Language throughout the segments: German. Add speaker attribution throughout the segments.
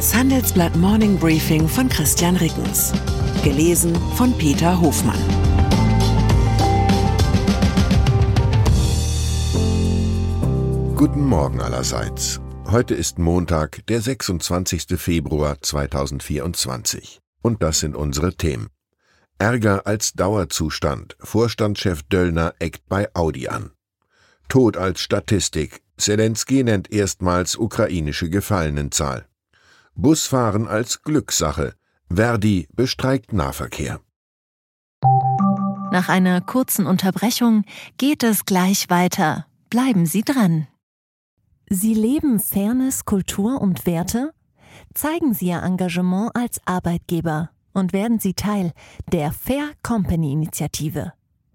Speaker 1: Das Handelsblatt Morning Briefing von Christian Rickens. Gelesen von Peter Hofmann.
Speaker 2: Guten Morgen allerseits. Heute ist Montag, der 26. Februar 2024. Und das sind unsere Themen. Ärger als Dauerzustand. Vorstandschef Döllner eckt bei Audi an. Tod als Statistik. Zelensky nennt erstmals ukrainische Gefallenenzahl. Busfahren als Glückssache. Verdi bestreikt Nahverkehr.
Speaker 3: Nach einer kurzen Unterbrechung geht es gleich weiter. Bleiben Sie dran. Sie leben Fairness, Kultur und Werte? Zeigen Sie Ihr Engagement als Arbeitgeber und werden Sie Teil der Fair Company Initiative.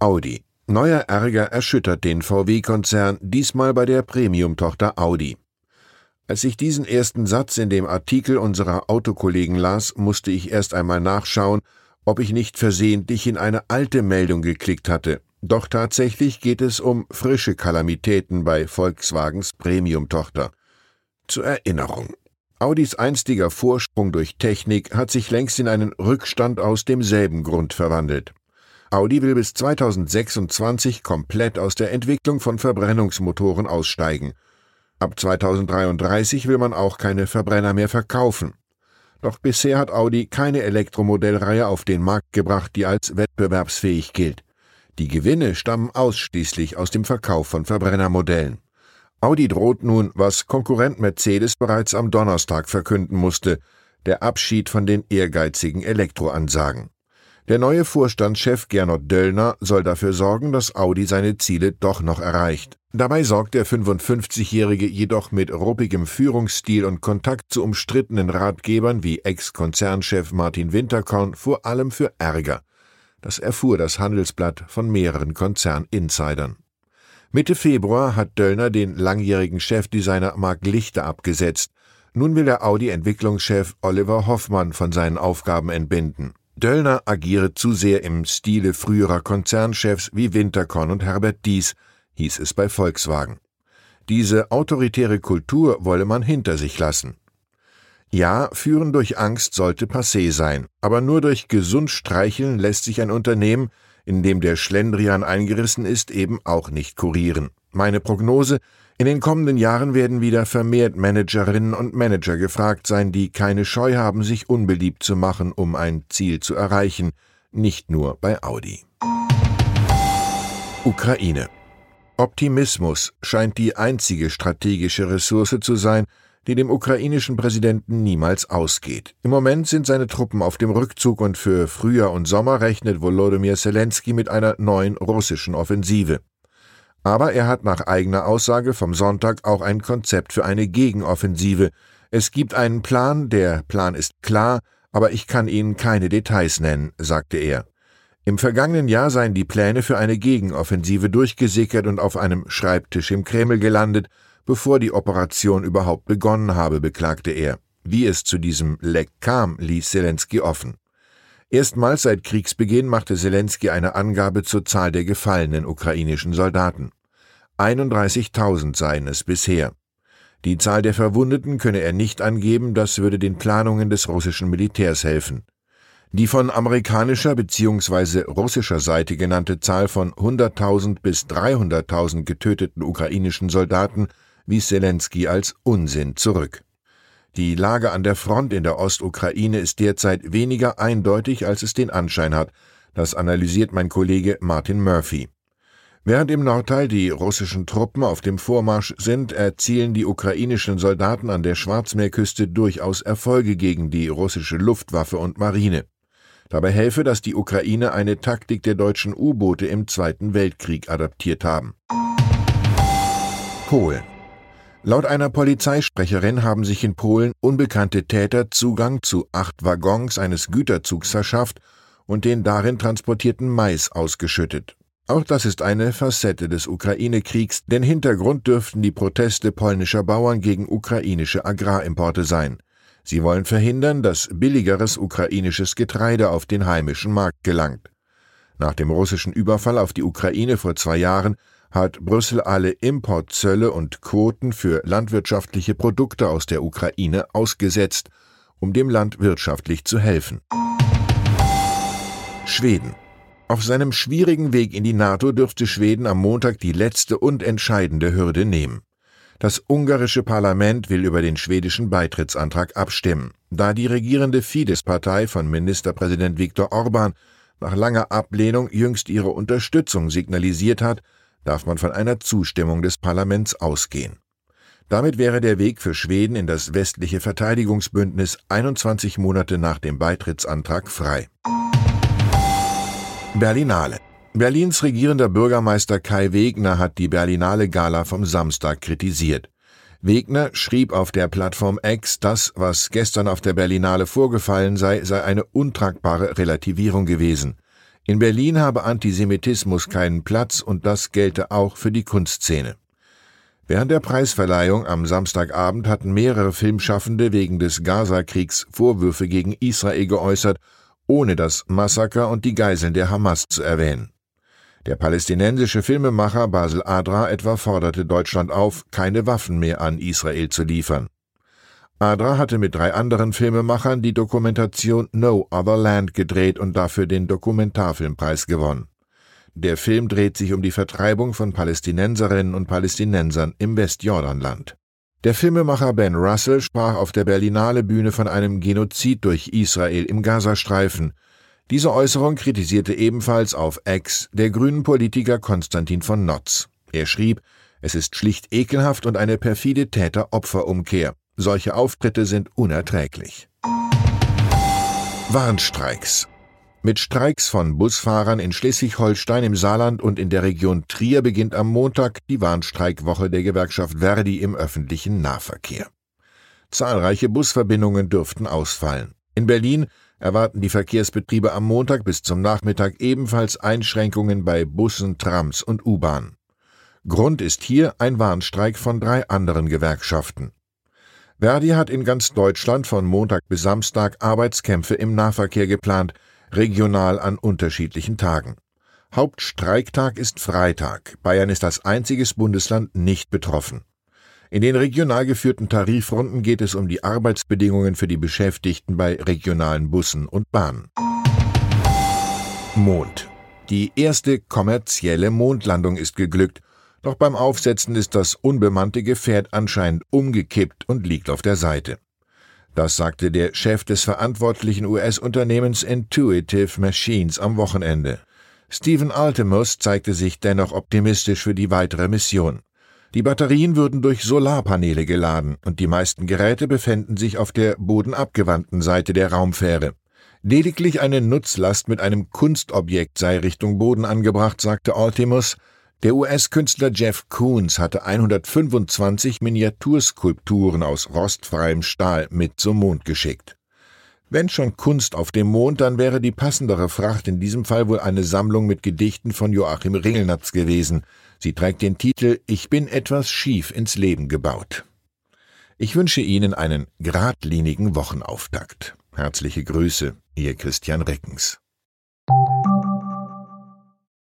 Speaker 2: Audi. Neuer Ärger erschüttert den VW-Konzern, diesmal bei der Premium-Tochter Audi. Als ich diesen ersten Satz in dem Artikel unserer Autokollegen las, musste ich erst einmal nachschauen, ob ich nicht versehentlich in eine alte Meldung geklickt hatte. Doch tatsächlich geht es um frische Kalamitäten bei Volkswagens Premium-Tochter. Zur Erinnerung. Audis einstiger Vorsprung durch Technik hat sich längst in einen Rückstand aus demselben Grund verwandelt. Audi will bis 2026 komplett aus der Entwicklung von Verbrennungsmotoren aussteigen. Ab 2033 will man auch keine Verbrenner mehr verkaufen. Doch bisher hat Audi keine Elektromodellreihe auf den Markt gebracht, die als wettbewerbsfähig gilt. Die Gewinne stammen ausschließlich aus dem Verkauf von Verbrennermodellen. Audi droht nun, was Konkurrent Mercedes bereits am Donnerstag verkünden musste, der Abschied von den ehrgeizigen Elektroansagen. Der neue Vorstandschef Gernot Döllner soll dafür sorgen, dass Audi seine Ziele doch noch erreicht. Dabei sorgt der 55-Jährige jedoch mit ruppigem Führungsstil und Kontakt zu umstrittenen Ratgebern wie Ex-Konzernchef Martin Winterkorn vor allem für Ärger. Das erfuhr das Handelsblatt von mehreren Konzerninsidern. Mitte Februar hat Döllner den langjährigen Chefdesigner Marc Lichter abgesetzt. Nun will der Audi-Entwicklungschef Oliver Hoffmann von seinen Aufgaben entbinden. Döllner agiere zu sehr im Stile früherer Konzernchefs wie Winterkorn und Herbert Dies, hieß es bei Volkswagen. Diese autoritäre Kultur wolle man hinter sich lassen. Ja, führen durch Angst sollte passé sein, aber nur durch gesund streicheln lässt sich ein Unternehmen, in dem der Schlendrian eingerissen ist, eben auch nicht kurieren. Meine Prognose, in den kommenden Jahren werden wieder vermehrt Managerinnen und Manager gefragt sein, die keine Scheu haben, sich unbeliebt zu machen, um ein Ziel zu erreichen, nicht nur bei Audi. Ukraine Optimismus scheint die einzige strategische Ressource zu sein, die dem ukrainischen Präsidenten niemals ausgeht. Im Moment sind seine Truppen auf dem Rückzug und für Frühjahr und Sommer rechnet Volodymyr Zelensky mit einer neuen russischen Offensive. Aber er hat nach eigener Aussage vom Sonntag auch ein Konzept für eine Gegenoffensive. Es gibt einen Plan, der Plan ist klar, aber ich kann Ihnen keine Details nennen, sagte er. Im vergangenen Jahr seien die Pläne für eine Gegenoffensive durchgesickert und auf einem Schreibtisch im Kreml gelandet, bevor die Operation überhaupt begonnen habe, beklagte er. Wie es zu diesem Leck kam, ließ Zelensky offen. Erstmals seit Kriegsbeginn machte Zelensky eine Angabe zur Zahl der gefallenen ukrainischen Soldaten. 31.000 seien es bisher. Die Zahl der Verwundeten könne er nicht angeben, das würde den Planungen des russischen Militärs helfen. Die von amerikanischer bzw. russischer Seite genannte Zahl von 100.000 bis 300.000 getöteten ukrainischen Soldaten wies Zelensky als Unsinn zurück. Die Lage an der Front in der Ostukraine ist derzeit weniger eindeutig, als es den Anschein hat. Das analysiert mein Kollege Martin Murphy. Während im Nordteil die russischen Truppen auf dem Vormarsch sind, erzielen die ukrainischen Soldaten an der Schwarzmeerküste durchaus Erfolge gegen die russische Luftwaffe und Marine. Dabei helfe, dass die Ukraine eine Taktik der deutschen U-Boote im Zweiten Weltkrieg adaptiert haben. Polen Laut einer Polizeisprecherin haben sich in Polen unbekannte Täter Zugang zu acht Waggons eines Güterzugs verschafft und den darin transportierten Mais ausgeschüttet. Auch das ist eine Facette des Ukraine-Kriegs, denn Hintergrund dürften die Proteste polnischer Bauern gegen ukrainische Agrarimporte sein. Sie wollen verhindern, dass billigeres ukrainisches Getreide auf den heimischen Markt gelangt. Nach dem russischen Überfall auf die Ukraine vor zwei Jahren hat Brüssel alle Importzölle und Quoten für landwirtschaftliche Produkte aus der Ukraine ausgesetzt, um dem Land wirtschaftlich zu helfen. Schweden auf seinem schwierigen Weg in die NATO dürfte Schweden am Montag die letzte und entscheidende Hürde nehmen. Das ungarische Parlament will über den schwedischen Beitrittsantrag abstimmen. Da die regierende Fidesz-Partei von Ministerpräsident Viktor Orban nach langer Ablehnung jüngst ihre Unterstützung signalisiert hat, darf man von einer Zustimmung des Parlaments ausgehen. Damit wäre der Weg für Schweden in das westliche Verteidigungsbündnis 21 Monate nach dem Beitrittsantrag frei. Berlinale. Berlins regierender Bürgermeister Kai Wegner hat die Berlinale Gala vom Samstag kritisiert. Wegner schrieb auf der Plattform X, das, was gestern auf der Berlinale vorgefallen sei, sei eine untragbare Relativierung gewesen. In Berlin habe Antisemitismus keinen Platz und das gelte auch für die Kunstszene. Während der Preisverleihung am Samstagabend hatten mehrere Filmschaffende wegen des Gaza-Kriegs Vorwürfe gegen Israel geäußert ohne das Massaker und die Geiseln der Hamas zu erwähnen. Der palästinensische Filmemacher Basel Adra etwa forderte Deutschland auf, keine Waffen mehr an Israel zu liefern. Adra hatte mit drei anderen Filmemachern die Dokumentation No Other Land gedreht und dafür den Dokumentarfilmpreis gewonnen. Der Film dreht sich um die Vertreibung von Palästinenserinnen und Palästinensern im Westjordanland. Der Filmemacher Ben Russell sprach auf der Berlinale Bühne von einem Genozid durch Israel im Gazastreifen. Diese Äußerung kritisierte ebenfalls auf Ex der grünen Politiker Konstantin von Notz. Er schrieb, es ist schlicht ekelhaft und eine perfide Täter-Opfer-Umkehr. Solche Auftritte sind unerträglich. Warnstreiks mit Streiks von Busfahrern in Schleswig-Holstein, im Saarland und in der Region Trier beginnt am Montag die Warnstreikwoche der Gewerkschaft Verdi im öffentlichen Nahverkehr. Zahlreiche Busverbindungen dürften ausfallen. In Berlin erwarten die Verkehrsbetriebe am Montag bis zum Nachmittag ebenfalls Einschränkungen bei Bussen, Trams und U-Bahn. Grund ist hier ein Warnstreik von drei anderen Gewerkschaften. Verdi hat in ganz Deutschland von Montag bis Samstag Arbeitskämpfe im Nahverkehr geplant, regional an unterschiedlichen Tagen. Hauptstreiktag ist Freitag. Bayern ist als einziges Bundesland nicht betroffen. In den regional geführten Tarifrunden geht es um die Arbeitsbedingungen für die Beschäftigten bei regionalen Bussen und Bahnen. Mond. Die erste kommerzielle Mondlandung ist geglückt, doch beim Aufsetzen ist das unbemannte Gefährt anscheinend umgekippt und liegt auf der Seite. Das sagte der Chef des verantwortlichen US-Unternehmens Intuitive Machines am Wochenende. Stephen Altimus zeigte sich dennoch optimistisch für die weitere Mission. Die Batterien würden durch Solarpaneele geladen und die meisten Geräte befänden sich auf der bodenabgewandten Seite der Raumfähre. Lediglich eine Nutzlast mit einem Kunstobjekt sei Richtung Boden angebracht, sagte Altimus, der US-Künstler Jeff Koons hatte 125 Miniaturskulpturen aus rostfreiem Stahl mit zum Mond geschickt. Wenn schon Kunst auf dem Mond, dann wäre die passendere Fracht in diesem Fall wohl eine Sammlung mit Gedichten von Joachim Ringelnatz gewesen. Sie trägt den Titel Ich bin etwas schief ins Leben gebaut. Ich wünsche Ihnen einen geradlinigen Wochenauftakt. Herzliche Grüße, Ihr Christian Reckens.